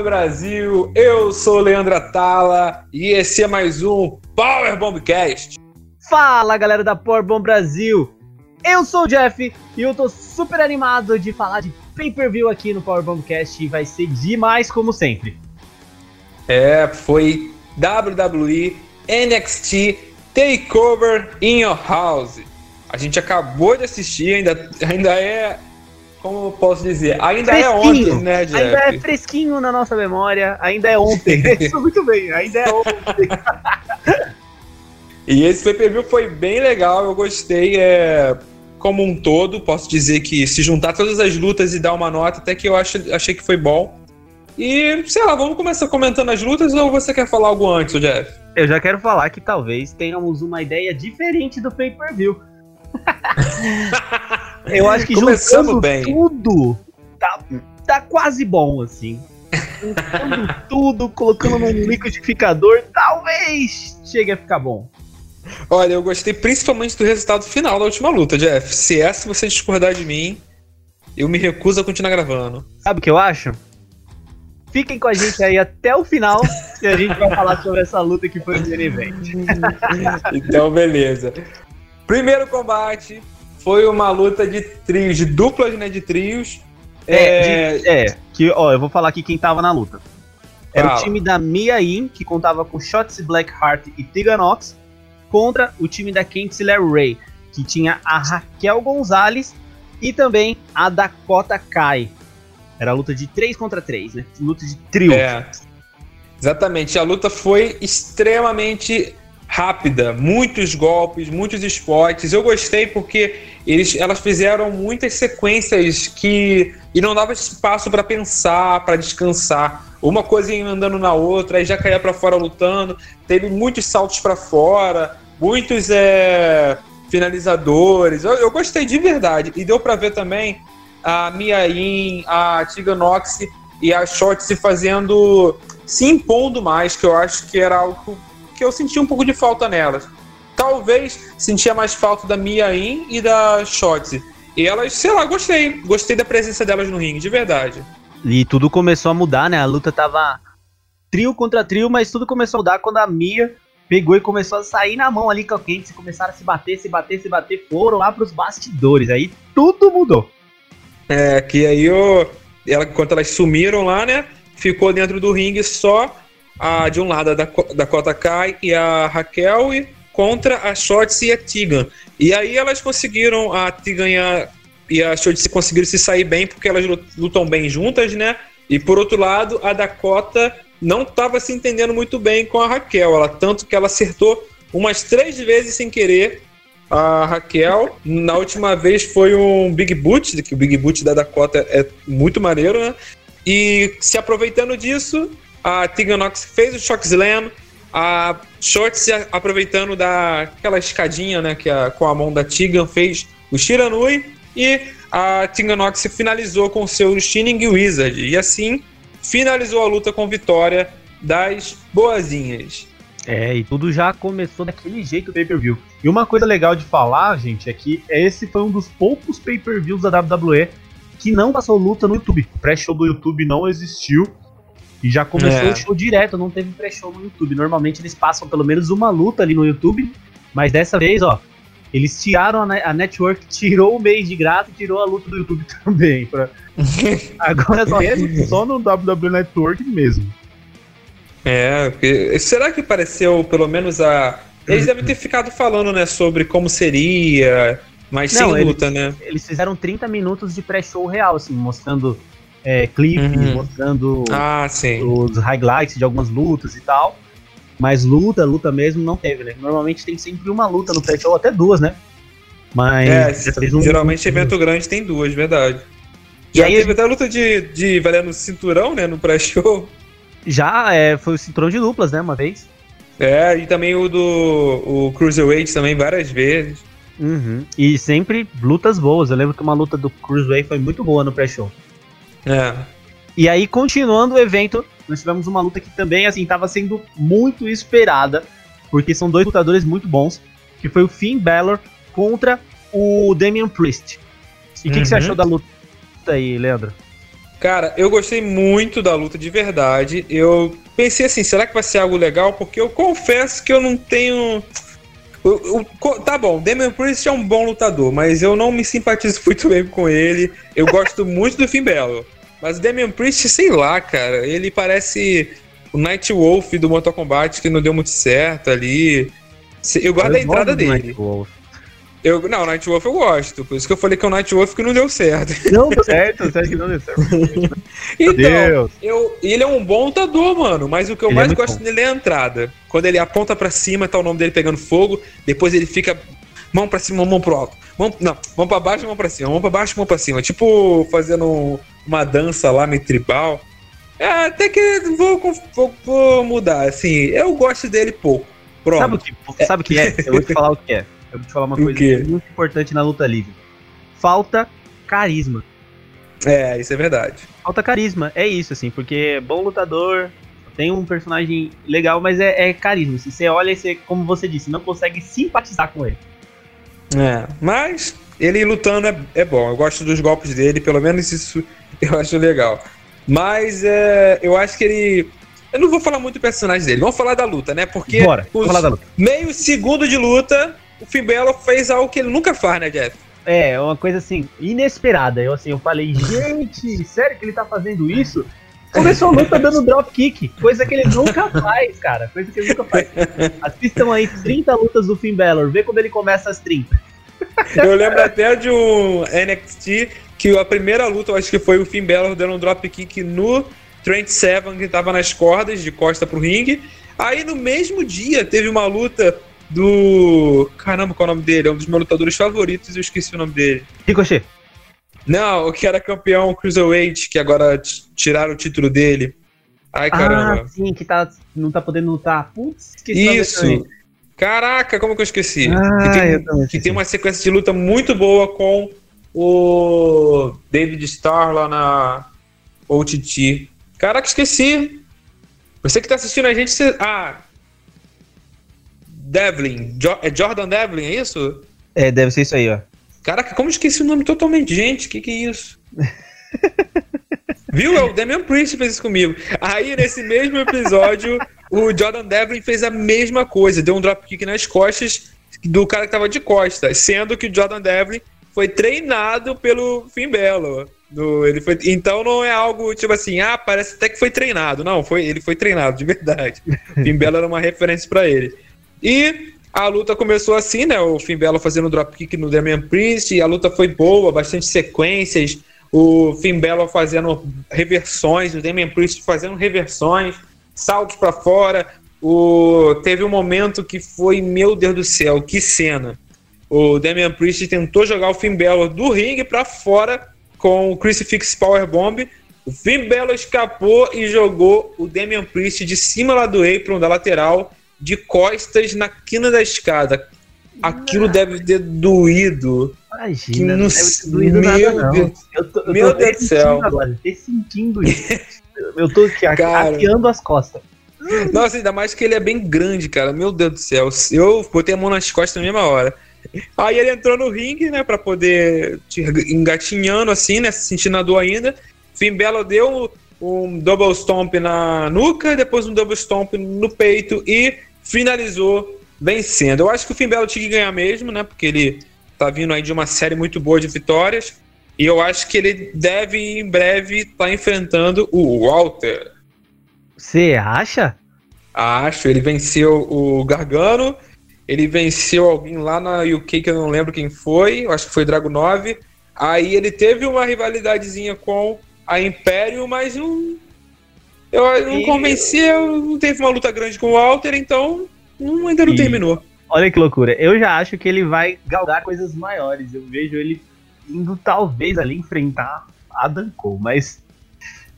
Bomb Brasil, eu sou o Leandro Atala e esse é mais um Power Bombcast. Fala galera da Power Bomb Brasil, eu sou o Jeff e eu tô super animado de falar de pay-per-view aqui no Power Bombcast e vai ser demais como sempre. É, foi WWE NXT Takeover in Your House. A gente acabou de assistir, ainda, ainda é como eu posso dizer, ainda é ontem, né, Jeff? Ainda é fresquinho na nossa memória, ainda é ontem. Isso muito bem, ainda é ontem. e esse pay-per-view foi bem legal, eu gostei, é, como um todo, posso dizer que se juntar todas as lutas e dar uma nota, até que eu acho, achei que foi bom. E, sei lá, vamos começar comentando as lutas ou você quer falar algo antes, Jeff? Eu já quero falar que talvez tenhamos uma ideia diferente do pay-per-view. Eu acho que Começando juntando bem. tudo, tá, tá quase bom, assim. Juntando tudo, colocando num liquidificador, talvez chegue a ficar bom. Olha, eu gostei principalmente do resultado final da última luta, Jeff. Se essa você discordar de mim, eu me recuso a continuar gravando. Sabe o que eu acho? Fiquem com a gente aí até o final e a gente vai falar sobre essa luta que foi no main event. Então, beleza. Primeiro combate foi uma luta de trios, de duplas, né, de trios. É, de- é, que, ó, eu vou falar aqui quem tava na luta. Era Fala. o time da Mia Yim, que contava com Shotzi Blackheart e Tegan Nox, contra o time da Kinsler Ray, que tinha a Raquel Gonzalez e também a Dakota Kai. Era a luta de 3 contra 3, né? Luta de trio. É. Exatamente. A luta foi extremamente rápida, muitos golpes, muitos spots. Eu gostei porque eles, elas fizeram muitas sequências que e não dava espaço para pensar, para descansar. Uma coisa ia andando na outra, aí já caía para fora lutando. Teve muitos saltos para fora, muitos é, finalizadores. Eu, eu gostei de verdade e deu para ver também a Mia Yim, a Tiga Nox e a Short se fazendo se impondo mais, que eu acho que era algo que eu senti um pouco de falta nelas. Talvez sentia mais falta da Mia In e da Shotzi. E elas, sei lá, gostei. Gostei da presença delas no ringue, de verdade. E tudo começou a mudar, né? A luta tava trio contra trio, mas tudo começou a mudar quando a Mia pegou e começou a sair na mão ali com a Candice, começaram a se bater, se bater, se bater, foram lá pros bastidores. Aí tudo mudou. É, que aí eu, ela, enquanto elas sumiram lá, né? Ficou dentro do ringue só a, de um lado a Dako- Dakota Kai e a Raquel e contra a Shotzi e a Tegan. E aí elas conseguiram, a Tegan e a, e a conseguiram se sair bem porque elas lut- lutam bem juntas, né? E por outro lado, a Dakota não estava se entendendo muito bem com a Raquel. Ela, tanto que ela acertou umas três vezes sem querer a Raquel. Na última vez foi um Big Boot, que o Big Boot da Dakota é muito maneiro, né? E se aproveitando disso, a Tegan Nox fez o Shock Slam, a Shorts aproveitando daquela escadinha, né, que a, com a mão da Tegan fez o Shiranui e a Tegan Nox finalizou com seu Shining Wizard. E assim finalizou a luta com vitória das boazinhas. É, e tudo já começou daquele jeito o pay-per-view. E uma coisa legal de falar, gente, é que esse foi um dos poucos pay-per-views da WWE que não passou luta no YouTube. O pré-show do YouTube não existiu. E já começou É. o show direto, não teve pré-show no YouTube. Normalmente eles passam pelo menos uma luta ali no YouTube, mas dessa vez, ó, eles tiraram a, ne- a network, tirou o mês de graça e tirou a luta do YouTube também. pra- Agora só, é só no WWE Network mesmo. É, porque- será que pareceu pelo menos a. Eles devem ter ficado falando, né, sobre como seria, mas Não, sem eles- luta, né? eles fizeram 30 minutos de pré-show real, assim, mostrando é, clipes, Uhum. mostrando Ah, os highlights de algumas lutas e tal. Mas luta, luta mesmo, não teve, né? Normalmente tem sempre uma luta no pré-show, até duas, né? Mas É, não- geralmente evento grande tem duas, verdade. E Já aí teve até luta de, de valendo cinturão, né, no pré-show. Já é, foi o cinturão de duplas, né? Uma vez. É, e também o do o Cruiserweight também várias vezes. Uhum. E sempre lutas boas. Eu lembro que uma luta do Cruiserweight foi muito boa no pré-show. É. E aí, continuando o evento, nós tivemos uma luta que também, assim, estava sendo muito esperada, porque são dois lutadores muito bons, que foi o Finn Balor contra o Damian Priest. E o que, que você Uhum. achou da luta aí, Leandro? Cara, eu gostei muito da luta de verdade. Eu pensei assim, será que vai ser algo legal? Porque eu confesso que eu não tenho. O, o, tá bom, Damian Priest é um bom lutador, mas eu não me simpatizo muito bem com ele. Eu gosto muito do Finn Balor. Mas o Damian Priest, sei lá, cara, ele parece o Night Wolf do Mortal Kombat que não deu muito certo ali. Eu guardo a entrada dele. Eu, não, Night Wolf eu gosto. Por isso que eu falei que é o Night Wolf que não deu certo. Não deu certo, acha que não deu certo? então, Deus. Eu, ele é um bom lutador, mano. Mas o que eu ele é mais é gosto bom. dele é a entrada. Quando ele aponta para cima, tá o nome dele pegando fogo. Depois ele fica mão para cima, mão pro alto. Mão, não, mão pra baixo, mão pra cima. Mão pra baixo, mão pra cima. Tipo fazendo uma dança lá meio tribal. É, até que vou, vou, vou mudar. Assim, eu gosto dele pouco. Pronto. Sabe o que, sabe o que é? Eu vou te falar o que é. Eu vou te falar uma coisa muito importante na luta livre. Falta carisma. É, isso é verdade. Falta carisma, é isso, assim, porque bom lutador, tem um personagem legal, mas é, é carisma. Se você olha, você, como você disse, não consegue simpatizar com ele. É, mas ele lutando é, é bom. Eu gosto dos golpes dele, pelo menos isso eu acho legal. Mas é, eu acho que ele eu não vou falar muito do personagem dele, vamos falar da luta, né? Porque Bora, os falar da luta. meio segundo de luta, o Finn Balor fez algo que ele nunca faz, né, Jeff? É, uma coisa assim, inesperada. Eu assim, eu falei, gente, sério que ele tá fazendo isso? Começou a luta dando drop kick, coisa que ele nunca faz, cara. Coisa que ele nunca faz. Assistam aí 30 lutas do Finn Balor, vê quando ele começa as 30. Eu lembro até de um NXT que a primeira luta, eu acho que foi o Finn Balor dando um drop kick no Trent Seven, que tava nas cordas, de costa pro ringue. Aí no mesmo dia teve uma luta do. Caramba, qual é o nome dele? É um dos meus lutadores favoritos e eu esqueci o nome dele. Ricochet. Não, o que era campeão Cruiserweight, que agora tiraram o título dele. Ai, caramba. Ah, sim, que tá, não tá podendo lutar. Putz, esqueci Isso. Caraca, como que eu esqueci? Ah, que tem, eu que tem uma sequência de luta muito boa com o David Starr lá na OTT. Caraca, esqueci. Você que tá assistindo a gente. Você... Ah. Devlin. Jo é Jordan Devlin, é isso? É, deve ser isso aí, ó. Caraca, como esqueci o nome totalmente, gente? Que que é isso? Viu? É o Damian Priest fez isso comigo. Aí, nesse mesmo episódio, o Jordan Devlin fez a mesma coisa. Deu um dropkick nas costas do cara que tava de costas. Sendo que o Jordan Devlin foi treinado pelo Finn Balor. No, ele foi, então não é algo tipo assim, ah, parece até que foi treinado. Não, foi, ele foi treinado, de verdade. Finn Balor era uma referência para ele. E a luta começou assim, né? O Finn Balor fazendo dropkick no Damian Priest, a luta foi boa, bastante sequências. O Finn Balor fazendo reversões, o Damian Priest fazendo reversões, saltos para fora. O... Teve um momento que foi, meu Deus do céu, que cena. O Damian Priest tentou jogar o Finn Balor do ringue para fora com o Crucifix Powerbomb. O Finn Balor escapou e jogou o Damian Priest de cima lá do apron, da lateral, de costas na quina da escada. Aquilo Não. deve ter doído. Imagina, não deve ter doído meu nada, não. Deus, eu tô, eu meu Deus do céu. Agora, sentindo isso. eu tô aqui, arqueando as costas. Nossa, ainda mais que ele é bem grande, cara. Meu Deus do céu. Eu botei a mão nas costas na mesma hora. Aí ele entrou no ringue, né, pra poder engatinhando assim, né, sentindo a dor ainda. Finn Belo deu um double stomp na nuca, depois um double stomp no peito e finalizou vencendo. Eu acho que o Finn Belo tinha que ganhar mesmo, né, porque ele tá vindo aí de uma série muito boa de vitórias. E eu acho que ele deve em breve estar tá enfrentando o Walter. Você acha? Acho, ele venceu o Gargano ele venceu alguém lá na UK que eu não lembro quem foi, acho que foi Drago 9. Aí ele teve uma rivalidadezinha com a Império, mas não. Eu não e... convenceu, não teve uma luta grande com o Walter, então não, ainda não e... terminou. Olha que loucura. Eu já acho que ele vai galgar coisas maiores. Eu vejo ele indo talvez ali enfrentar Adam Cole, mas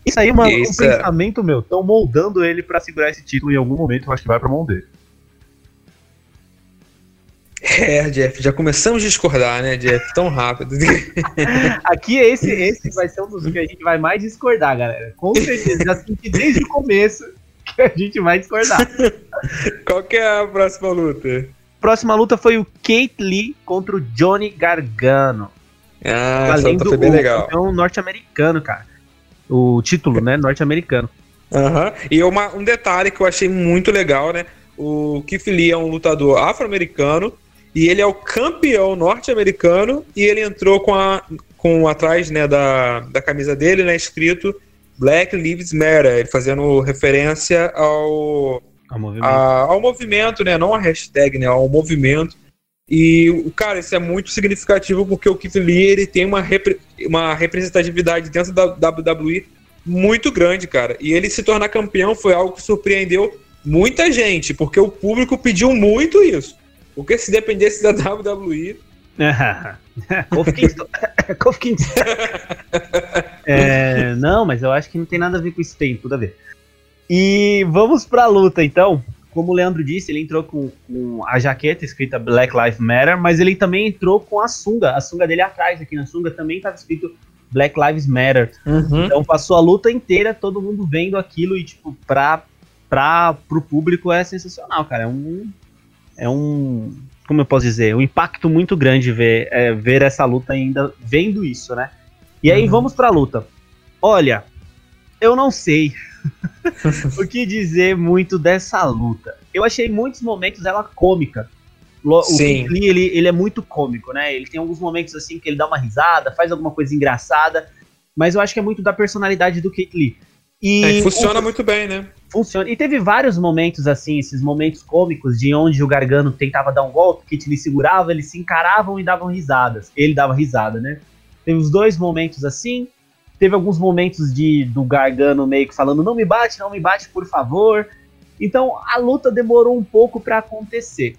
isso aí é uma, um pensamento meu. Estão moldando ele para segurar esse título em algum momento. Eu acho que vai pra mão dele. É, Jeff, já começamos a discordar, né, Jeff? Tão rápido. Aqui esse, esse vai ser um dos que a gente vai mais discordar, galera. Com certeza, já senti desde o começo que a gente vai discordar. Qual que é a próxima luta? Próxima luta foi o Kate Lee contra o Johnny Gargano. Ah, essa luta foi bem legal. um norte-americano, cara. o título, né, norte-americano. Uhum. E uma, um detalhe que eu achei muito legal, né? O Keith Lee é um lutador afro-americano e ele é o campeão norte-americano e ele entrou com a com atrás né, da, da camisa dele, né, escrito Black Lives Matter, ele fazendo referência ao, ao movimento. A, ao movimento, né, não a hashtag, né, ao movimento. E, cara, isso é muito significativo porque o Keith Lee ele tem uma, repre uma representatividade dentro da WWE muito grande, cara. E ele se tornar campeão foi algo que surpreendeu muita gente, porque o público pediu muito isso. Porque se dependesse da WWE. Kofi Kingston. é, não, mas eu acho que não tem nada a ver com isso, tem tudo a ver. E vamos pra luta então. Como o Leandro disse, ele entrou com, com, a jaqueta escrita Black Lives Matter, mas ele também entrou com a sunga. A sunga dele atrás, aqui na sunga, também estava escrito Black Lives Matter. Uhum. Então passou a luta inteira, todo mundo vendo aquilo e, tipo, pra, pra, pro público é sensacional, cara. É um. É um. Como eu posso dizer? Um impacto muito grande ver, é, ver essa luta ainda vendo isso, né? E aí uhum. vamos pra luta. Olha, eu não sei o que dizer muito dessa luta. Eu achei muitos momentos ela cômica. O Sim. Lee, ele, ele é muito cômico, né? Ele tem alguns momentos assim que ele dá uma risada, faz alguma coisa engraçada, mas eu acho que é muito da personalidade do Kate Lee. E é, funciona o, muito bem, né? Funciona. E teve vários momentos assim, esses momentos cômicos de onde o Gargano tentava dar um golpe, Kate Lee segurava, eles se encaravam e davam risadas. Ele dava risada, né? Teve os dois momentos assim. Teve alguns momentos de do Gargano meio que falando: não me bate, não me bate, por favor. Então a luta demorou um pouco para acontecer.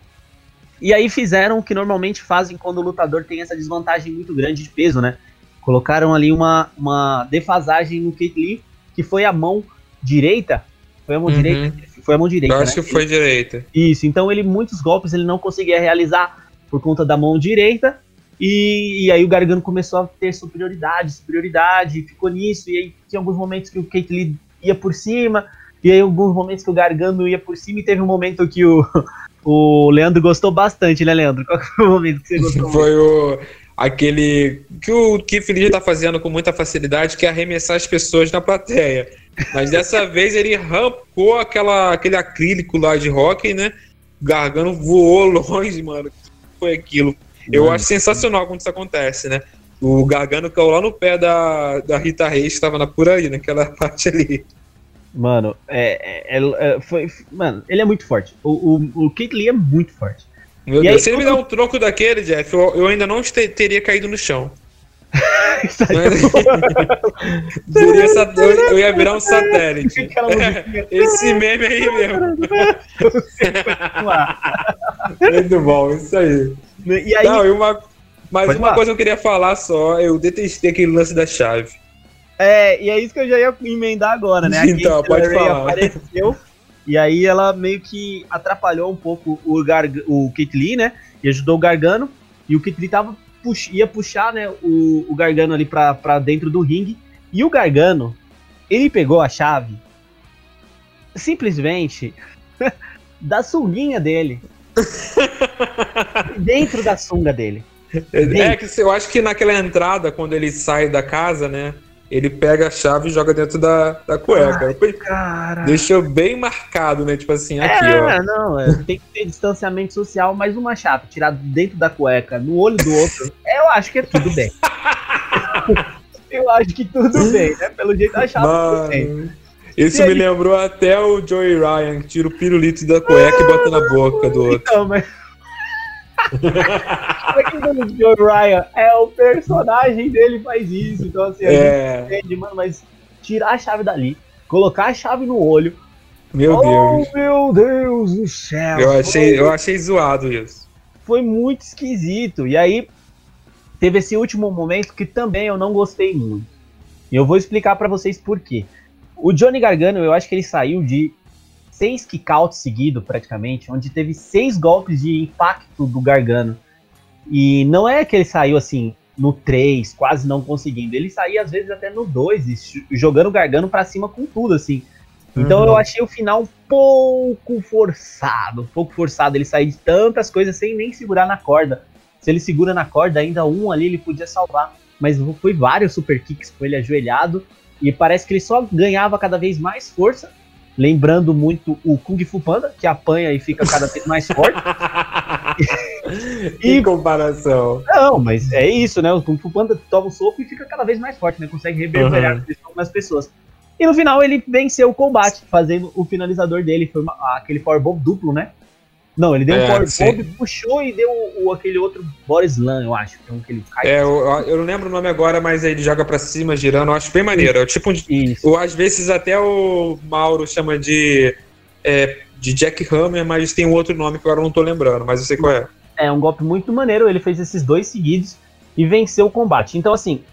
E aí fizeram o que normalmente fazem quando o lutador tem essa desvantagem muito grande de peso, né? Colocaram ali uma, uma defasagem no Kate Lee, que foi a mão direita. Foi a mão uhum. direita? Foi a mão direita. Eu acho né? que foi direita. Isso, então ele muitos golpes ele não conseguia realizar por conta da mão direita. E, e, aí o Gargano começou a ter superioridade, superioridade, ficou nisso, e aí tinha alguns momentos que o Lee ia por cima, e aí alguns momentos que o Gargano ia por cima, e teve um momento que o, o Leandro gostou bastante, né, Leandro? Qual foi o momento que você gostou? foi o aquele que o Keith Lee tá fazendo com muita facilidade, que é arremessar as pessoas na plateia. Mas dessa vez ele rampou aquela, aquele acrílico lá de hockey, né? O Gargano voou longe, mano. Foi aquilo. Eu acho sensacional quando isso acontece, né? O Gargano caiu lá no pé da, da Rita Reis, estava por aí, naquela parte ali. Mano, é, é, é, foi, mano, ele é muito forte. O, o, o Kate Lee é muito forte. Meu e Deus, aí, se ele me der um troco daquele, Jeff, eu, eu ainda não te, teria caído no chão. Mas, eu, eu, ia virar um satélite. Esse meme aí mesmo. Muito bom, isso aí. E aí Não, e uma, mas uma falar. coisa que eu queria falar só, eu detestei aquele lance da chave. É, e é isso que eu já ia emendar agora, né? então, pode falar. Apareceu, e aí ela meio que atrapalhou um pouco o, Garg o Kit Lee, né? E ajudou o Gargano. E o Kit Lee tava pux ia puxar né, o, o Gargano ali pra, pra dentro do ringue. E o Gargano, ele pegou a chave simplesmente da sunguinha dele. dentro da sunga dele. É que eu acho que naquela entrada, quando ele sai da casa, né? Ele pega a chave e joga dentro da, da cueca. Ai. Deixou bem marcado, né? Tipo assim, aqui, é, ó. Não, é, tem que ter distanciamento social, mas uma chave tirada dentro da cueca, no olho do outro, eu acho que é tudo bem. eu acho que tudo bem, né? Pelo jeito a chave Mano. tudo bem. Isso me lembrou até o Joey Ryan, que tira o pirulito da cueca e bota na boca do outro. Então, mas. o Ryan é o personagem dele faz isso. Então, assim, a é... gente entende, mano, mas tirar a chave dali, colocar a chave no olho. Meu oh, Deus. meu Deus do céu. Eu achei, eu achei zoado isso. Foi muito esquisito. E aí, teve esse último momento que também eu não gostei muito. E eu vou explicar para vocês por quê. O Johnny Gargano, eu acho que ele saiu de seis kickouts seguidos, praticamente, onde teve seis golpes de impacto do Gargano. E não é que ele saiu assim no 3, quase não conseguindo. Ele saía às vezes até no 2, jogando o Gargano para cima com tudo, assim. Então uhum. eu achei o final um pouco forçado, um pouco forçado. Ele sair de tantas coisas sem nem segurar na corda. Se ele segura na corda, ainda um ali ele podia salvar. Mas foi vários super kicks com ele ajoelhado E parece que ele só ganhava cada vez mais força, lembrando muito o Kung Fu Panda, que apanha e fica cada vez mais forte. e comparação. Não, mas é isso, né? O Kung Fu Panda toma um soco e fica cada vez mais forte, né? Consegue reverberar uhum. nas pessoas. E no final ele venceu o combate, fazendo o finalizador dele. Foi uma, aquele powerbomb duplo, né? Não, ele deu é, um powerbomb, puxou e deu o, aquele outro Boris Lan, eu acho. Que é, um que ele cai é eu, eu, não lembro o nome agora, mas ele joga pra cima, girando. Eu acho bem maneiro. É tipo, um, às vezes até o Mauro chama de, é, de Jack Hammer, mas tem um outro nome que agora eu não tô lembrando, mas eu sei qual é. É um golpe muito maneiro. Ele fez esses dois seguidos e venceu o combate. Então, assim,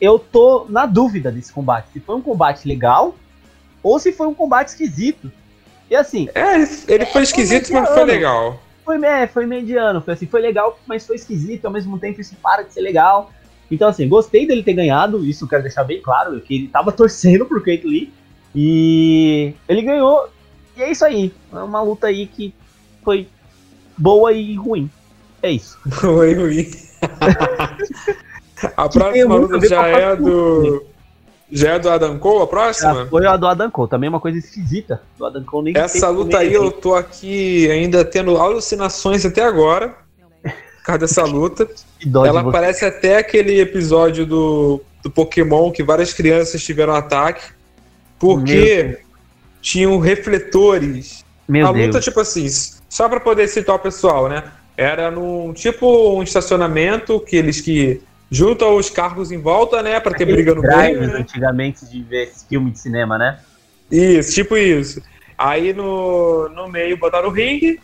eu tô na dúvida desse combate. Se foi um combate legal ou se foi um combate esquisito. E assim. É, ele foi é, esquisito, foi mas foi legal. Foi, é, foi mediano. Foi assim, foi legal, mas foi esquisito. Ao mesmo tempo, isso para de ser legal. Então, assim, gostei dele ter ganhado. Isso eu quero deixar bem claro. Que ele tava torcendo pro Kate Lee. E ele ganhou. E é isso aí. É uma luta aí que foi boa e ruim. É isso. Boa e ruim. a próxima luta já é do. Já é do Adam Cole a próxima? Foi a do Adam Cole, também é uma coisa esquisita. Do Adam Cole nem Essa luta aí eu tô aqui ainda tendo alucinações até agora. Por causa dessa luta. Ela parece até aquele episódio do, do Pokémon que várias crianças tiveram ataque. Porque tinham refletores. Meu a luta, Deus. tipo assim, só pra poder citar o pessoal, né? Era num tipo um estacionamento que eles que junta os carros em volta, né? Pra ter briga no meio. Né? Antigamente de ver filme de cinema, né? Isso, tipo isso. Aí no, no meio botaram o ringue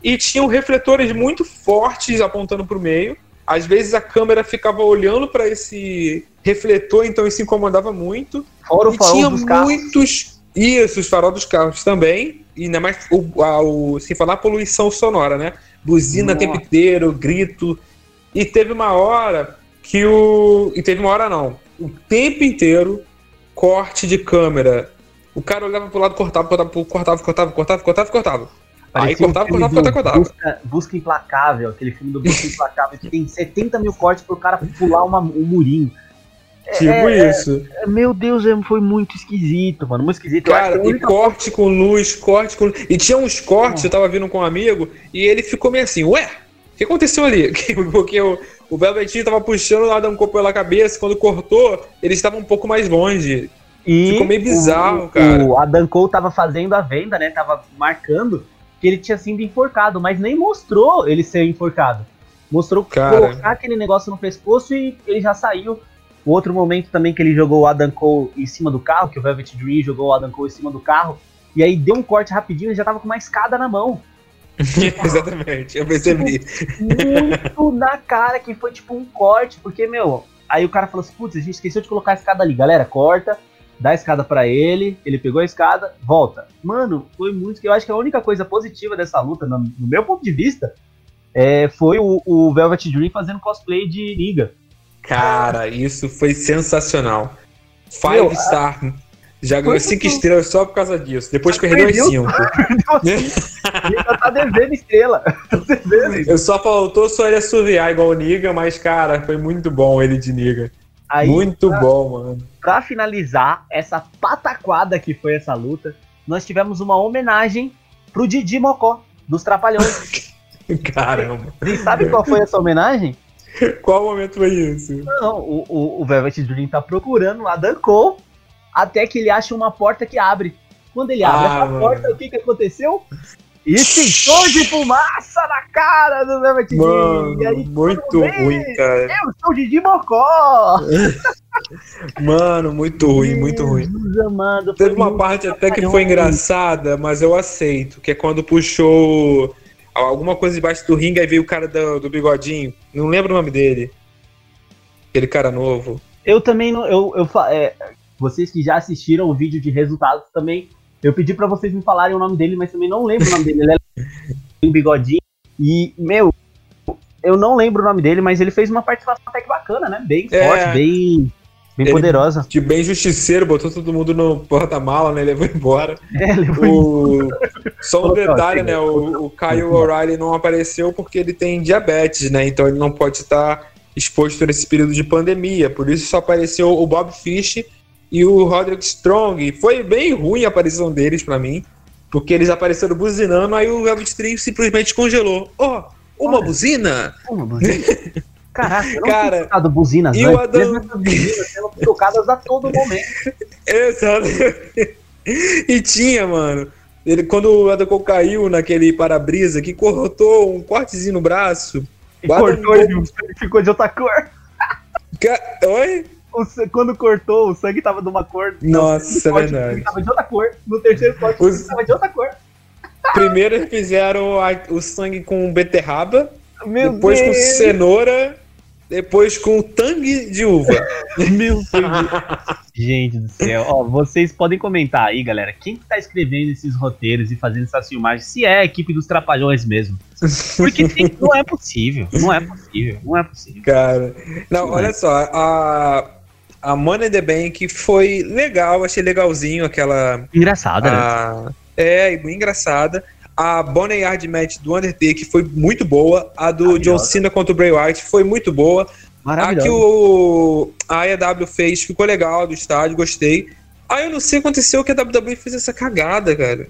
e tinham refletores muito fortes apontando pro meio. Às vezes a câmera ficava olhando para esse refletor, então isso incomodava muito. Fora o e tinha dos muitos. Isso, os farol dos carros também. E ainda mais o, a, o, sem falar poluição sonora, né? Buzina o tempo inteiro, grito. E teve uma hora que o. E teve uma hora não. O tempo inteiro, corte de câmera. O cara olhava pro lado, cortava, cortava, cortava, cortava, cortava, cortava, cortava. Aí cortava, cortava, cortava, cortava. Busca, busca Implacável, aquele filme do Busca Implacável, que tem 70 mil cortes pro cara pular uma, um murinho. Tipo é, isso. É, meu Deus, é, foi muito esquisito, mano. Muito esquisito. Cara, e corte com luz, corte com luz. E tinha uns cortes, eu tava vindo com um amigo, e ele ficou meio assim, ué, o que aconteceu ali? Porque o, o Velvetinho tava puxando o Adam Cole pela cabeça, quando cortou, ele estava um pouco mais longe. E Ficou meio bizarro, o, cara. O Adam Cole tava fazendo a venda, né? Tava marcando que ele tinha sido enforcado, mas nem mostrou ele ser enforcado. Mostrou cara. colocar aquele negócio no pescoço e ele já saiu. O outro momento também que ele jogou o Adam Cole em cima do carro, que o Velvet Dream jogou o Adam Cole em cima do carro, e aí deu um corte rapidinho e já tava com uma escada na mão. Exatamente, eu percebi. Tipo, muito na cara que foi tipo um corte, porque, meu, aí o cara falou assim: putz, a gente esqueceu de colocar a escada ali, galera, corta, dá a escada para ele, ele pegou a escada, volta. Mano, foi muito. Eu acho que a única coisa positiva dessa luta, no, no meu ponto de vista, é, foi o, o, Velvet Dream fazendo cosplay de Liga. Cara, isso foi sensacional. Five meu, Star. Já ganhou 5 estrelas só por causa disso. Depois perdeu as 5. Ainda tá devendo estrela. Tá devendo. Eu só faltou só ele assoviar igual o Niga, mas, cara, foi muito bom ele de Niga. Aí, muito pra, bom, mano. Pra finalizar essa pataquada que foi essa luta, nós tivemos uma homenagem pro Didi Mocó, dos Trapalhões. Caramba. E sabe qual foi essa homenagem? Qual momento foi isso? Não, o, o, o Velvet Dream tá procurando o Adam Cole até que ele acha uma porta que abre. Quando ele abre ah, essa mano. porta, o que, que aconteceu? Extintor de fumaça na cara do Velvet Mano, muito ruim, cara. Eu sou o Didi Mocó! Mano, muito ruim, muito ruim. Amado, Teve uma parte até que foi engraçada, mas eu aceito, que é quando puxou alguma coisa debaixo do ringue, aí veio o cara do, do bigodinho. Não lembro o nome dele. Aquele cara novo. Eu também não. Eu, eu, é, vocês que já assistiram o vídeo de resultados também, eu pedi para vocês me falarem o nome dele, mas também não lembro o nome dele. Ele é um bigodinho. E, meu, eu não lembro o nome dele, mas ele fez uma participação até que bacana, né? Bem é, forte, bem, bem poderosa. De bem justiceiro, botou todo mundo no porta-mala, né? Levou embora. É, levou o... embora. Só um detalhe, né? O, o Kyle O'Reilly não apareceu porque ele tem diabetes, né? Então ele não pode estar exposto nesse período de pandemia. Por isso só apareceu o Bob Fish e o Roderick Strong. Foi bem ruim a aparição deles pra mim, porque eles apareceram buzinando, aí o Velvet Dream simplesmente congelou. Ó, oh, uma Olha. buzina? Uma buzina. Caraca, eu não Cara, tocado buzinas e o Adam- buzinas sendo tocadas a todo momento. Exato. e tinha, mano. Ele, quando o Adam Cole caiu naquele para-brisa que cortou um cortezinho no braço. E cortou e o sangue ficou de outra cor. Ca- Oi? O quando cortou, o sangue tava de uma cor. Nossa, no é verdade. Tava de outra cor. No terceiro corte, Os- tava de outra cor. Primeiro fizeram a- o sangue com beterraba, Meu depois com Deus. cenoura, depois com tangue de uva. Meu Deus. Gente do céu. Ó, vocês podem comentar aí, galera. Quem que tá escrevendo esses roteiros e fazendo essas filmagens? Se é a equipe dos Trapalhões mesmo. Porque tem- não é possível. Não é possível. Não é possível. Cara, não, olha só, a, a Money in the Bank foi legal, achei legalzinho aquela. Engraçada, né? a- é, e bem engraçada. A Boneyard Match do Undertaker foi muito boa. A do John. Cena contra o Bray Wyatt foi muito boa. A que o, a AEW fez ficou legal do estádio, gostei. Aí eu não sei o que aconteceu que a WWE fez essa cagada, cara.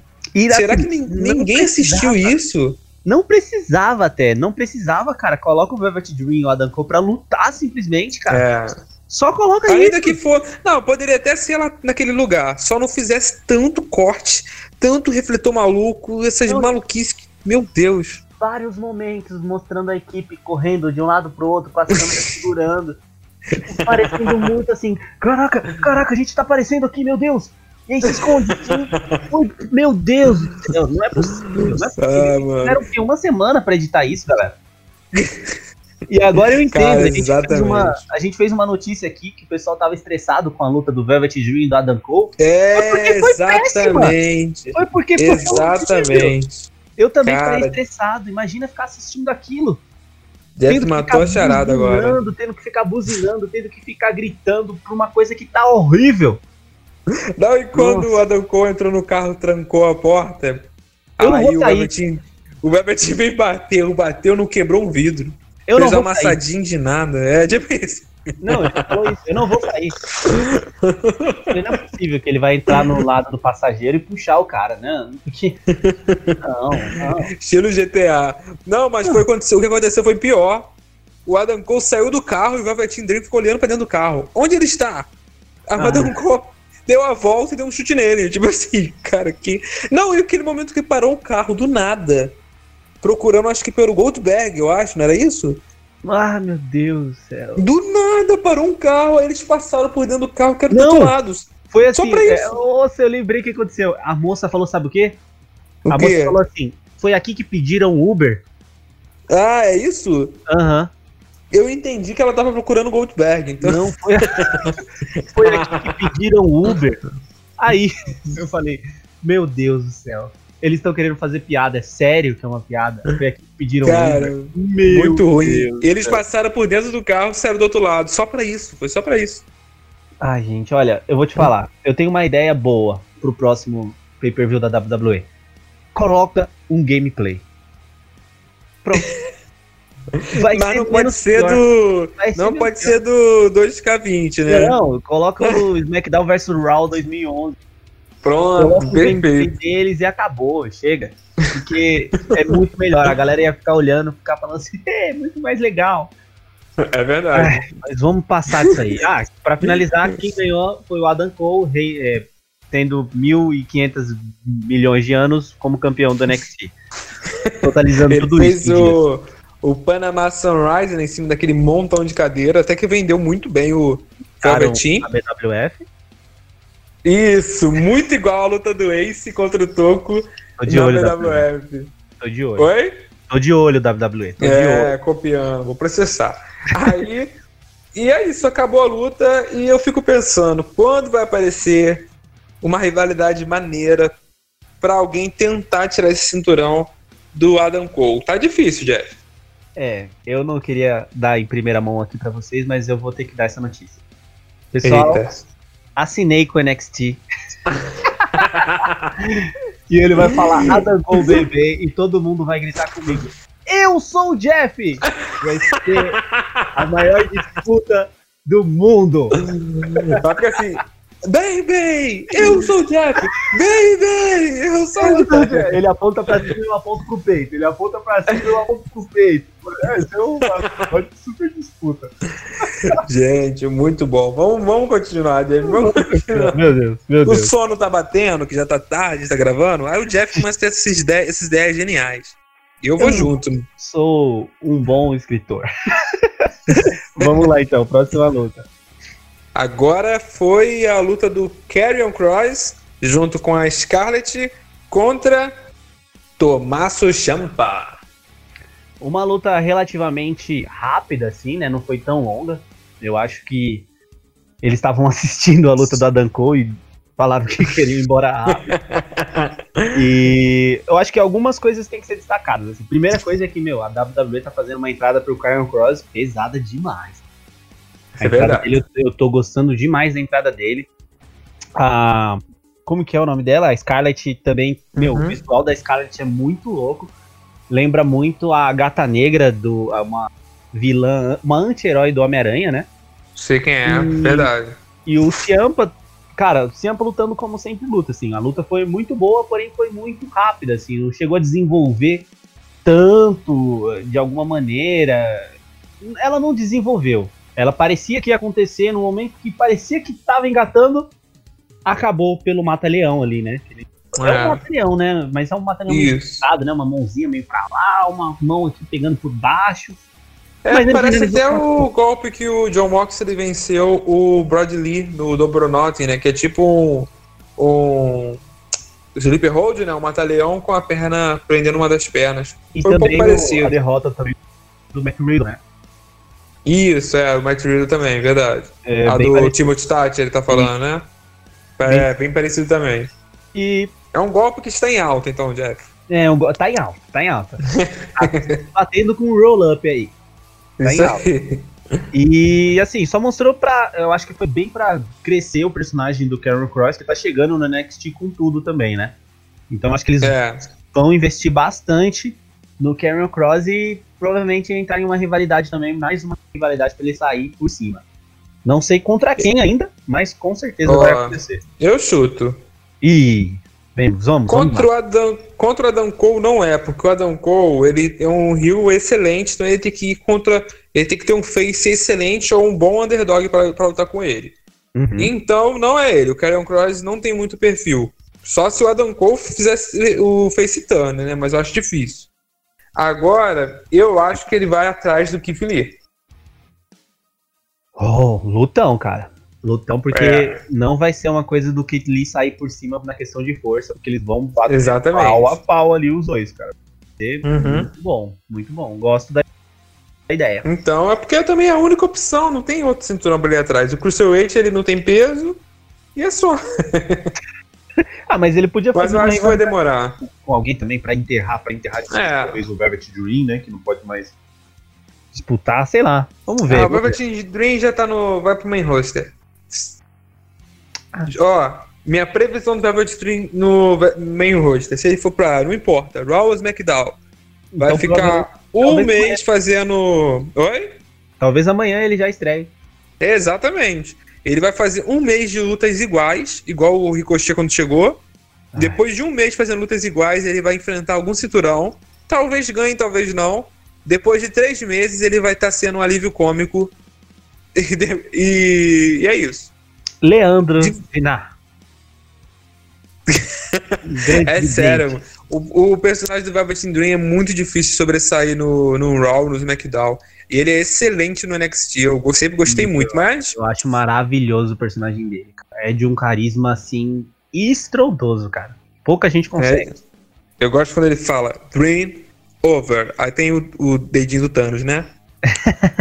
Será que ninguém assistiu isso? Não precisava até. Não precisava, cara. Coloca o Velvet Dream e o Adam Cole pra lutar simplesmente, cara. É. Só coloca Ainda isso. que for. Não, poderia até ser lá naquele lugar. Só não fizesse tanto corte, tanto refletor maluco, essas maluquices. que- Meu Deus. vários momentos mostrando a equipe correndo de um lado pro outro, com as câmeras segurando. Parecendo muito assim, caraca, caraca, a gente tá aparecendo aqui, meu Deus! E aí se esconde. Ui, meu Deus do céu, não é possível, não é possível. Ah. Tiveram o quê? uma semana pra editar isso, galera. E agora eu entendo. Cara, a, gente fez uma, exatamente. a gente fez uma notícia aqui que o pessoal tava estressado com a luta do Velvet Dream e do Adam Cole. É, foi péssima. exatamente. Foi porque foi. Exatamente. Eu também Cara. ficaria estressado. Imagina ficar assistindo aquilo. Jeff tendo matou a charada agora. buzinando, Tendo que ficar buzinando, tendo que ficar gritando por uma coisa que tá horrível. Não, e quando Nossa. o Adam Cole entrou no carro, trancou a porta. Eu aí o. Velveteen, o Velveteen veio bateu, bateu, não quebrou um vidro. Eu não vou sair. amassadinho de nada. É tipo isso. Não, ele falou isso. Eu não vou sair. Porque não é possível que ele vai entrar no lado do passageiro e puxar o cara, né? Porque... Não, não. Estilo GTA. Não, mas foi o que aconteceu foi pior. O Adam Cole saiu do carro e o Velveteen Dream ficou olhando pra dentro do carro. Onde ele está? A Ah. Adam Cole deu a volta e deu um chute nele. Tipo assim, cara, que. Não, e aquele momento que parou o carro do nada. Procurando, acho que pelo Goldberg, eu acho, não era isso? Ah, meu Deus do céu. Do nada parou um carro, aí eles passaram por dentro do carro, que eram tatuados. Foi assim. Só pra é, isso. Nossa, eu lembrei o que aconteceu. A moça falou, sabe o quê? O a quê? moça falou assim: foi aqui que pediram Uber. Ah, é isso? Aham. Eu entendi que ela tava procurando o Goldberg, então. Não foi. foi aqui que pediram Uber. Aí eu falei, meu Deus do céu. Eles estão querendo fazer piada. É sério que é uma piada? Foi aqui que pediram Cara, Uber. Meu muito ruim. Deus Eles céu. passaram por dentro do carro e saíram do outro lado. Só pra isso, foi só pra isso. Ai, gente, olha, eu vou te falar. Eu tenho uma ideia boa pro próximo pay-per-view da WWE. Coloca um gameplay. Pronto. Vai Mas não pode ser pior. do. Não pode pior. ser do 2K20, né? Não, coloca o SmackDown vs Raw 2011. Pronto, perfeito. deles e acabou, chega. Porque é muito melhor. A galera ia ficar olhando, ficar falando assim, é muito mais legal. É verdade. Mas vamos passar disso aí. Ah, pra finalizar, quem ganhou foi o Adam Cole, rei, é, tendo 1.500 milhões de anos como campeão do NXT. Totalizando Ele tudo fez isso. o, o Panama Sunrise né, em cima daquele montão de cadeira, até que vendeu muito bem o Velveteen. A BWF. Isso, muito igual a luta do Ace contra o Toco Tô de na olho, WWE. WWF. Tô de olho. Oi? Tô de olho, WWE. Tô de olho. É, copiando, vou processar. Aí, e é isso, acabou a luta e eu fico pensando, quando vai aparecer uma rivalidade maneira pra alguém tentar tirar esse cinturão do Adam Cole? Tá difícil, Jeff. É, eu não queria dar em primeira mão aqui pra vocês, mas eu vou ter que dar essa notícia. Pessoal, Eita. Assinei com o NXT. e ele vai falar Adam Cole bebê e todo mundo vai gritar comigo. Eu sou o Jeff! Vai ser a maior disputa do mundo. Só porque assim, Baby, eu sou o Jeff! Baby, eu sou o Jeff! Ele aponta pra cima e eu aponto pro peito. Ele aponta pra cima e eu aponto pro peito. É, isso é uma super disputa. Gente, muito bom. Vamos, vamos continuar, Jeff. Vamos continuar. Meu Deus, meu Deus. O sono tá batendo, que já tá tarde, tá gravando. Aí o Jeff começa a ter esses ideias, essas ideias geniais. E eu vou Eu- junto. Sou um bom escritor. Vamos lá então, próxima luta. Agora foi a luta do Carrion Cross junto com a Scarlett contra Tommaso Ciampa. Uma luta relativamente rápida, assim, né? Não foi tão longa. Eu acho que eles estavam assistindo a luta do Adam Cole e falaram que queriam ir embora rápido. E eu acho que algumas coisas têm que ser destacadas. assim. Primeira coisa é que, meu, a WWE tá fazendo uma entrada pro Karrion Cross pesada demais. A É entrada verdade. dele, eu, eu tô gostando demais da entrada dele. A, como que é o nome dela? A Scarlett também. Meu, Uhum. o visual da Scarlett é muito louco. Lembra muito a Gata Negra, do, uma vilã, uma anti-herói do Homem-Aranha, né? Sei quem é, Hum. verdade. E o Ciampa, cara, o Ciampa lutando como sempre luta, assim. A luta foi muito boa, porém foi muito rápida, assim. Não chegou a desenvolver tanto, de alguma maneira. Ela não desenvolveu. Ela parecia que ia acontecer no momento que parecia que tava engatando, acabou pelo mata-leão ali, né? É, um É, mata-leão, né? Mas é um mata-leão meio pesado, né? Uma mãozinha meio pra lá, uma mão aqui pegando por baixo. É, parece até o golpe que o John Moxley venceu o Brad Lee no Dobronotti, né? Que é tipo um, um sleeper hold, né? Um mata-leão com a perna prendendo uma das pernas. E Foi um também pouco o- parecido. a derrota também do Matt Riddle, né? Isso, é, o Matt Riddle também, verdade. É, a bem do parecido. Timothy Thatcher, ele tá falando, né? É, bem parecido também. E É um golpe que está em alta, então, Jeff. É, um tá em alta, tá em alta. Tá batendo com um roll-up aí. Tá Isso em alta. aí. E assim, só mostrou pra. Eu acho que foi bem pra crescer o personagem do Karen Cross, que tá chegando no NXT com tudo também, né? Então acho que eles É, vão investir bastante no Karen Cross e provavelmente entrar em uma rivalidade também, mais uma rivalidade pra ele sair por cima. Não sei contra quem ainda, mas com certeza Ó, vai acontecer. eu chuto. E. Vamos, vamos, vamos. Contra lá. o, Adam, contra o Adam Cole não é, porque o Adam Cole ele é um rio excelente, então ele tem que ir contra. Ele tem que ter um face excelente ou um bom underdog para pra lutar com ele. Uhum. Então não é ele. O Karrion Cross não tem muito perfil. Só se o Adam Cole fizesse o face turn, né? Mas eu acho difícil. Agora, eu acho que ele vai atrás do Keith Lee. Oh, lutão, cara. Lutão, porque É. não vai ser uma coisa do Kit Lee sair por cima na questão de força, porque eles vão bater Exatamente. pau a pau ali os dois, cara. Uhum. Muito bom, muito bom. Gosto da ideia. Então, é porque também é a única opção, não tem outro cinturão pra ele atrás. O Cruiserweight, ele não tem peso, e é só. Ah, mas ele podia Mas fazer eu uma acho que vai demorar. com alguém também pra enterrar, pra enterrar de É. talvez o Velvet Dream, né, que não pode mais disputar, sei lá. Vamos ver. Ah, o. Velvet Dream já tá no. Vai pro main roster. Ah. Ó, minha previsão do Velvet Dream no main roster, se ele for pra. Não importa, Raw ou SmackDown. Vai Então, ficar um mês fazendo. Oi? Talvez amanhã ele já estreie. Exatamente. Ele vai fazer um mês de lutas iguais, igual o Ricochet quando chegou. Ai. Depois de um mês fazendo lutas iguais, ele vai enfrentar algum cinturão. Talvez ganhe, talvez não. Depois de três meses, ele vai estar sendo um alívio cômico. E, de- e- e é isso. Leandro De- Vinar. É sério. O, o personagem do Velvet Dream é muito difícil de sobressair no, no Raw, no SmackDown. E ele é excelente no NXT. Eu sempre gostei muito, mas Eu acho maravilhoso o personagem dele. cara. É de um carisma, assim, estrondoso, cara. Pouca gente consegue. É, eu gosto quando ele fala Dream over. Aí tem o, o dedinho do Thanos, né?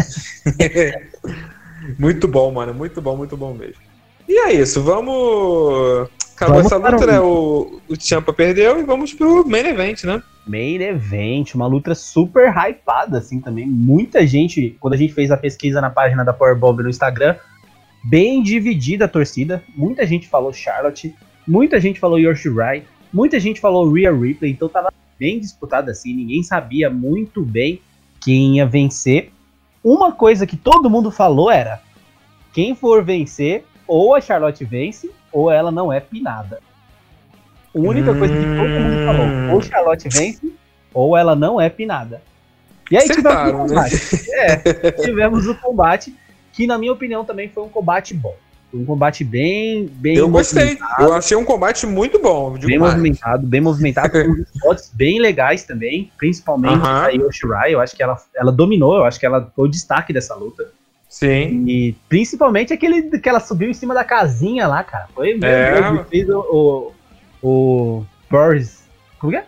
muito bom, mano. Muito bom, muito bom mesmo. E é isso, vamos. Acabou Vamos essa luta, o- né? O, o Champa perdeu e vamos pro main event, né? Main Event, uma luta super hypada, assim, também. Muita gente, quando a gente fez a pesquisa na página da Powerbomb no Instagram, bem dividida a torcida. Muita gente falou Charlotte, muita gente falou Yoshi Rai, muita gente falou Rhea Ripley, então tava bem disputado assim, ninguém sabia muito bem quem ia vencer. Uma coisa que todo mundo falou era: quem for vencer ou a Charlotte vence, ou ela não é pinada. A única hum... coisa que todo mundo falou, Hum. ou Charlotte vence, ou ela não é pinada. E aí tivemos o Acertaram, né? combate. É, tivemos o combate, que na minha opinião também foi um combate bom. Foi um combate bem, bem Eu gostei. Eu achei um combate muito bom. bem movimentado, bem movimentado, com spots bem legais também, principalmente Aham. a Io Shirai, eu acho que ela, ela dominou, eu acho que ela foi o destaque dessa luta. Sim. E principalmente aquele que ela subiu em cima da casinha lá, cara. Foi meu É. Ele fez o, o, o Boris. Como que é?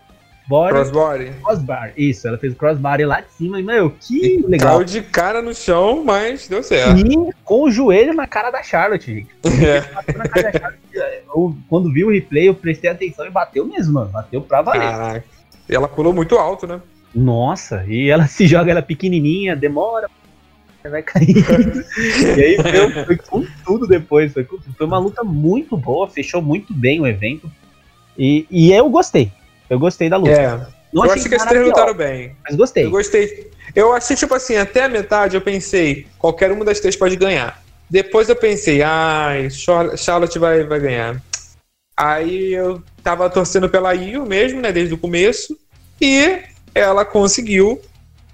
Boris Crossbody. Crossbar. Isso, ela fez o crossbar lá de cima. E, meu, que E legal. Caiu de cara no chão, mas deu certo. E com o joelho na cara da Charlotte, gente. É. Bateu na cara da Charlotte. Eu, quando vi o replay, eu prestei atenção e bateu mesmo, mano. Bateu pra valer. Caraca. E ela pulou muito alto, né? Nossa, e ela se joga, ela é pequenininha, demora, vai cair. e aí foi, foi com tudo depois. Foi. Foi uma luta muito boa, fechou muito bem o evento. E, e eu gostei. Eu gostei da luta. É. Não eu acho que as três lutaram bem. Mas gostei. Eu gostei. Eu achei, tipo assim, até a metade eu pensei, qualquer uma das três pode ganhar. Depois eu pensei, ai, Char- Charlotte vai, vai ganhar. Aí eu tava torcendo pela Io mesmo, né, desde o começo. E ela conseguiu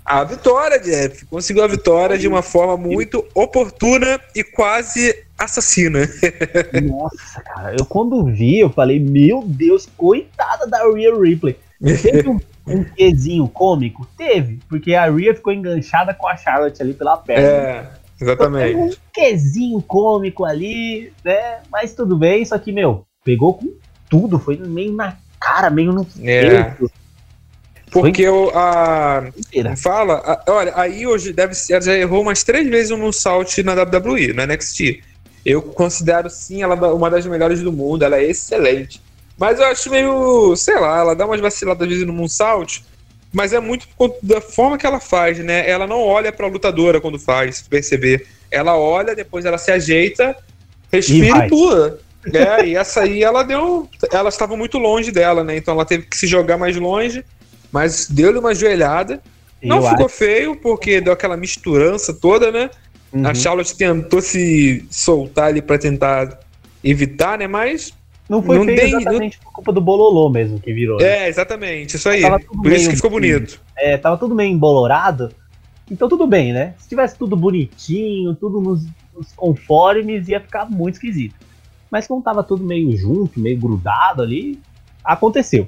a vitória, Jeff. Conseguiu a vitória de uma forma muito oportuna e quase assassina. Nossa, cara, eu quando vi, eu falei, meu Deus, coitada da Rhea Ripley. Teve um, um quezinho cômico? Teve, porque a Rhea ficou enganchada com a Charlotte ali pela perna. É, exatamente. um quezinho cômico ali, né? Mas tudo bem, só que, meu, pegou com tudo, foi meio na cara, meio no É. Porque o, a, inteira. Fala, a- olha, aí hoje deve ser, ela já errou umas três vezes um salt na WWE, na NXT. Eu considero sim ela uma das melhores do mundo, ela é excelente. Mas eu acho meio, sei lá, ela dá umas vaciladas às vezes no Moonsault, mas é muito por conta da forma que ela faz, né? Ela não olha pra lutadora quando faz, se tu perceber. Ela olha, depois ela se ajeita, E respira vai. e, pula. É, e essa aí ela deu. Elas estavam muito longe dela, né? Então ela teve que se jogar mais longe, mas deu-lhe uma joelhada. Não Eu ficou feio, porque deu aquela misturança toda, né? acho- A Uhum. Charlotte tentou se soltar ali pra tentar evitar, né? Mas. Não foi não feio tem- exatamente por culpa do Bololô mesmo que virou. né? É, exatamente, isso aí. Por isso que ficou bonito. É, tava tudo meio embolorado. Então tudo bem, né? Se tivesse tudo bonitinho, tudo nos, nos conformes, ia ficar muito esquisito. Mas como tava tudo meio junto, meio grudado ali, aconteceu.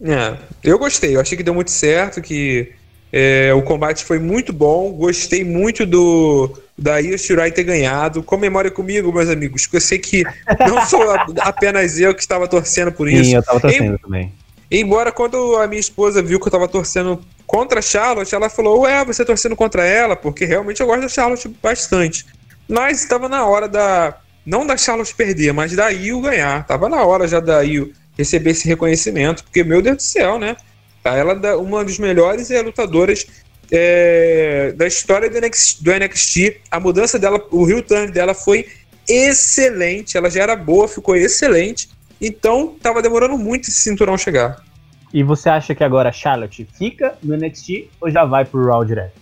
É, eu gostei, eu achei que deu muito certo, que é, o combate foi muito bom. Gostei muito do da Io Shirai ter ganhado. Comemore comigo, meus amigos, que eu sei que não sou a- apenas eu que estava torcendo por isso. Sim, eu tava torcendo também. Embora quando a minha esposa viu que eu tava torcendo contra a Charlotte, ela falou, ué, você torcendo contra ela? Porque realmente eu gosto da Charlotte bastante. Mas estava na hora da. Não da Charlotte perder, mas da Io ganhar. Tava na hora já da Io receber esse reconhecimento. Porque, meu Deus do céu, né? Ela é uma das melhores lutadoras é, da história do NXT, do NXT. A mudança dela, o heel turn dela foi excelente. Ela já era boa, ficou excelente. Então, tava demorando muito esse cinturão chegar. E você acha que agora a Charlotte fica no NXT ou já vai pro Raw direto?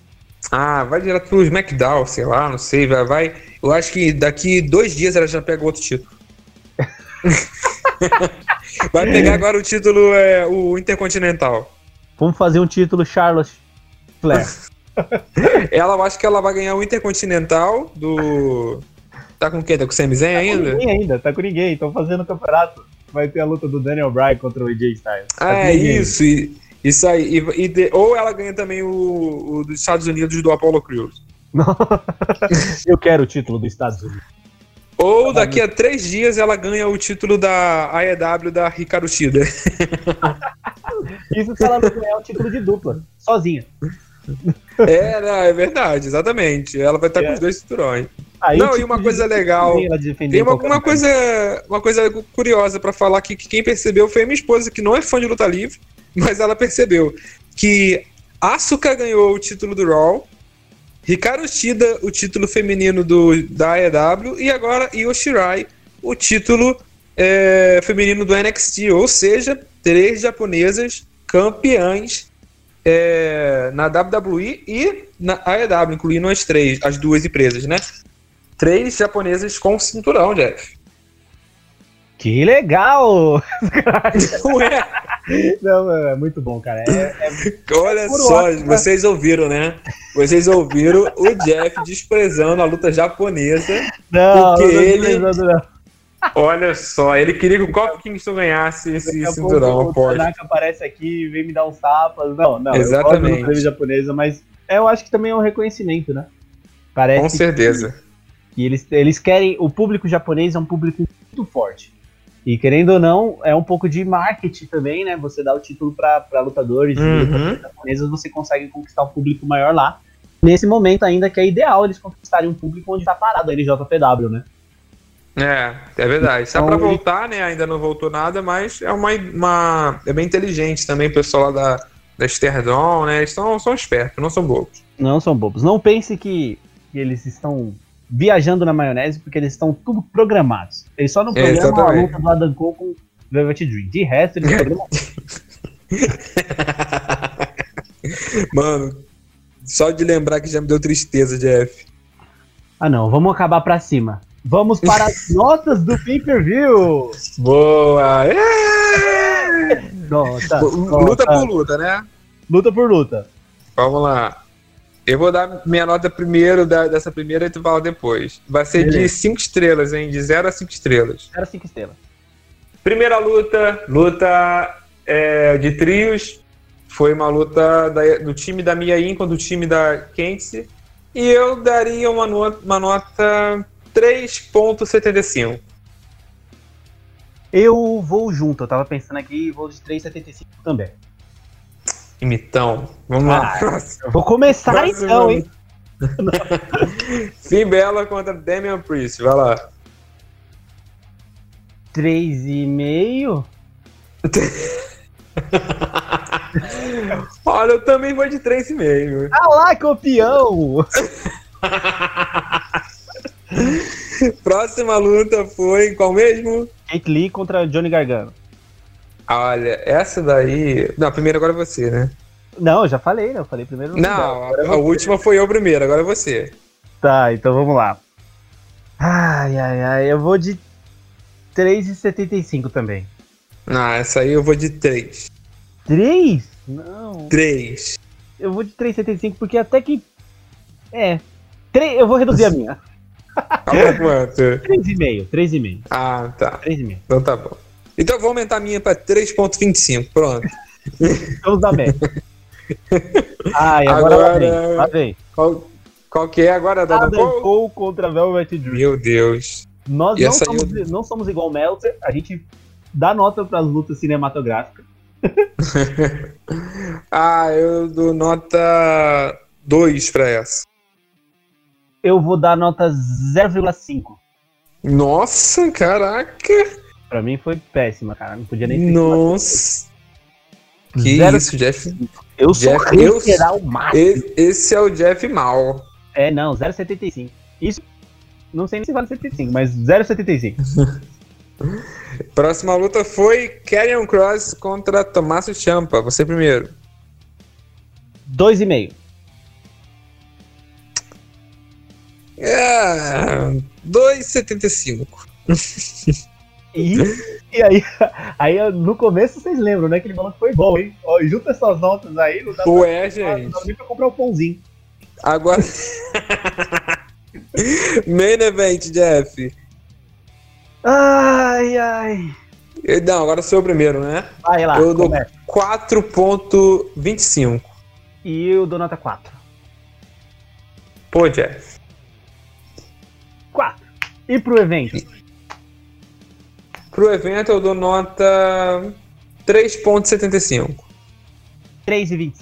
Ah, vai direto pro SmackDown, sei lá, não sei, vai, vai. Eu acho que daqui dois dias ela já pega outro título. vai pegar agora o título, é, o Intercontinental. Vamos fazer um título Charlotte Flair. Ela, eu acho que ela vai ganhar o Intercontinental do. Tá com quem? Tá com o Sami Zayn Tá com ainda? ninguém ainda, tá com ninguém, estão fazendo o campeonato. Vai ter a luta do Daniel Bryan contra o AJ Styles. Tá Ah, com é isso. e- isso aí. E, e de- ou ela ganha também o, o dos Estados Unidos do Apollo Crews. Eu quero o título dos Estados Unidos. Ou daqui a três dias ela ganha o título da AEW da Ricardo Shida. Isso se ela não ganhar o título de dupla, sozinha. É, não, é verdade, exatamente. Ela vai estar com É. os dois cinturões. Aí Não, e uma título coisa legal, Tem em uma, uma coisa, uma coisa curiosa pra falar aqui que quem percebeu foi a minha esposa, que não é fã de luta livre, mas ela percebeu que Asuka ganhou o título do Raw, Ricardo Shida o título feminino do, da AEW e agora Io Shirai o título é, feminino do NXT, ou seja, três japonesas campeãs é, na WWE e na AEW, incluindo as três, as duas empresas, né? três japonesas com cinturão, Jeff. Que legal! Ué, Não, é muito bom, cara. É, é- olha só, ótimo. vocês ouviram, né? Vocês ouviram o Jeff desprezando a luta japonesa. Não, Porque não ele- não. Olha só, ele queria que o Kofi Kingston ganhasse esse Daqui cinturão, pouco o. Tanaka aparece aqui e vem me dar uns tapas. Não, não. Exatamente. Eu gosto japonesa, mas eu acho que também é um reconhecimento, né? Parece Com certeza. que eles, eles querem. O público japonês é um público muito forte. E querendo ou não, é um pouco de marketing também, né? Você dá o título pra lutadores Uhum. e japonesas, você consegue conquistar um público maior lá. Nesse momento ainda que é ideal eles conquistarem um público onde tá parado a NJPW, né? É, é verdade. Está Então, pra ele- voltar, né? Ainda não voltou nada, mas é uma, uma é bem inteligente também o pessoal lá da da Sterdom, né? Eles são, são espertos, não são bobos. Não são bobos. Não pense que eles estão viajando na maionese, porque eles estão tudo programados. Eles só não programam a Exatamente. luta do Adam Cole com Velvet Dream. De resto, eles programam. Mano, só de lembrar que já me deu tristeza, Jeff. ah, não. Vamos acabar pra cima. Vamos para as notas do pay-per-view. Boa! É! Nota, Luta nota. por luta, né? luta por luta. Vamos lá. Eu vou dar minha nota primeiro da- dessa primeira e tu fala depois. Vai ser de Beleza. 5 estrelas, hein? De 0 a 5 estrelas. Era 5 estrelas. Primeira luta, luta é, de trios. Foi uma luta da- do time da Mia Yin contra o time da Kenzie. E eu daria uma nota, uma nota 3.75. Eu vou junto. Eu tava pensando aqui vou de 3,75 também. Imitão. Vamos lá. Eu vou começar Próximo. então, hein? Finn Bella contra Damian Priest. Vai lá. 3,5. Olha, eu também vou de 3,5. Ah lá, campeão! Próxima luta foi qual mesmo? Kate Lee contra Johnny Gargano. Olha, essa daí. Não, primeiro agora é você, né? Não, eu já falei, né? Eu falei primeiro. Não, lugar. a, é a você. última foi eu primeiro, agora é você. Tá, então vamos lá. Ai, ai, ai. Eu vou de 3,75 também. Não, essa aí eu vou de 3. 3? Não. 3. Eu vou de 3,75 porque até que. É. 3, eu vou reduzir a minha. Fala quanto? 3,5. 3,5. Ah, tá. 3,5. Então tá bom. Então eu vou aumentar a minha pra 3.25. Pronto. Vamos dar média. Ai, agora, Agora- vem. Lá vem. Qual, qual que é agora, Dada Adam Cole? Cole contra Velvet Dream. Meu Deus. Nós não somos, não somos igual o Meltzer, a gente dá nota para as lutas cinematográficas. Ah, eu dou nota 2 pra essa. Eu vou dar nota 0,5. Nossa, caraca. Pra mim foi péssima, cara. Não podia nem ser. Nossa. Que Zero- isso, Jeff. Eu sou Jeff, eu- reiterar o máximo. Esse é o Jeff mal. É, não, 0,75. Isso. Não sei nem se vale 75, mas 0,75. Próxima luta foi Karrion Cross contra Tommaso Ciampa. Você primeiro. 2,5. É, 2,75. E, e aí, aí, no começo vocês lembram, né? Que ele falou que foi bom, hein? Ó, junta essas notas aí, não dá, pra, Ué, não gente. dá nem pra comprar o pãozinho. Agora. Main event, Jeff. Ai, ai. Eu- Não, agora sou eu primeiro, né? Vai lá, Eu dou começa. 4,25. E eu dou nota 4. Pô, Jeff. 4. E pro evento? Pro evento eu dou nota 3,75. 3,25.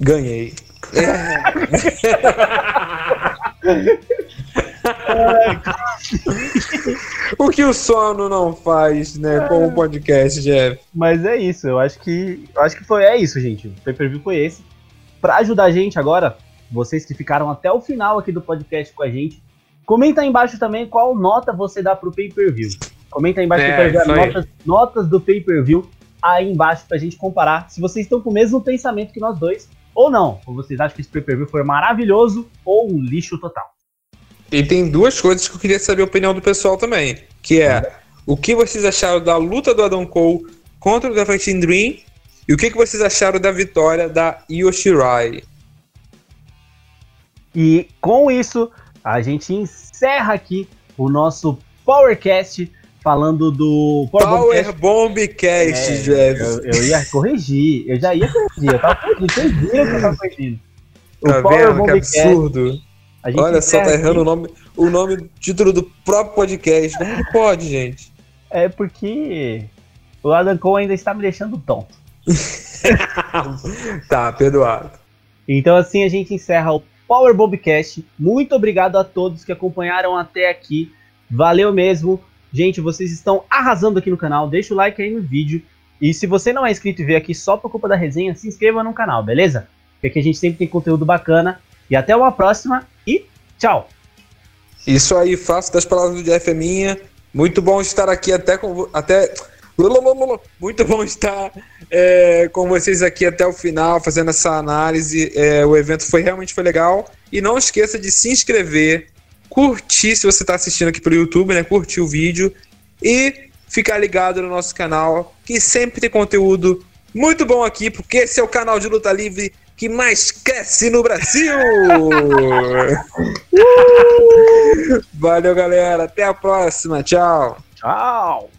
Ganhei. o que o sono não faz, né, com o podcast, Jeff? Mas é isso, eu acho que. Eu acho que foi. É isso, gente. O pay-per-view foi esse. Pra ajudar a gente agora, vocês que ficaram até o final aqui do podcast com a gente, comenta aí embaixo também qual nota você dá pro pay-per-view. Comenta aí embaixo É, do pay-per-view, isso aí. notas, notas do pay-per-view aí embaixo pra gente comparar se vocês estão com o mesmo pensamento que nós dois ou não. Ou vocês acham que esse pay-per-view foi maravilhoso ou um lixo total. E tem duas coisas que eu queria saber a opinião do pessoal também. Que é o que vocês acharam da luta do Adam Cole contra o The Fighting Dream e o que, que vocês acharam da vitória da Yoshirai. E com isso, a gente encerra aqui o nosso Powercast falando do Power Bombcast, é. Eu, eu, ia corrigir, eu já ia corrigir, eu tava corrigindo, vocês viram que eu tava corrigindo. O tá Power vendo? Que absurdo. Olha só, tá errando o nome, o nome, o título do próprio podcast. Não pode, gente. É porque o Adam Cole ainda está me deixando tonto. tá, perdoado. Então assim a gente encerra o Power Bombcast. Muito obrigado a todos que acompanharam até aqui. Valeu mesmo. Gente, vocês estão arrasando aqui no canal. Deixa o like aí no vídeo. E se você não é inscrito e veio aqui só por culpa da resenha, se inscreva no canal, beleza? Porque aqui a gente sempre tem conteúdo bacana. E até uma próxima e tchau! Isso aí, faço das palavras do Jeff é minha. Muito bom estar aqui até com até muito bom estar é, com vocês aqui até o final, fazendo essa análise. É, o evento foi realmente foi legal. E não esqueça de se inscrever, curtir se você está assistindo aqui pelo YouTube, né? Curtir o vídeo e ficar ligado no nosso canal, que sempre tem conteúdo muito bom aqui, porque esse é o canal de luta livre que mais cresce no Brasil. Valeu, galera. Até a próxima. Tchau. Tchau.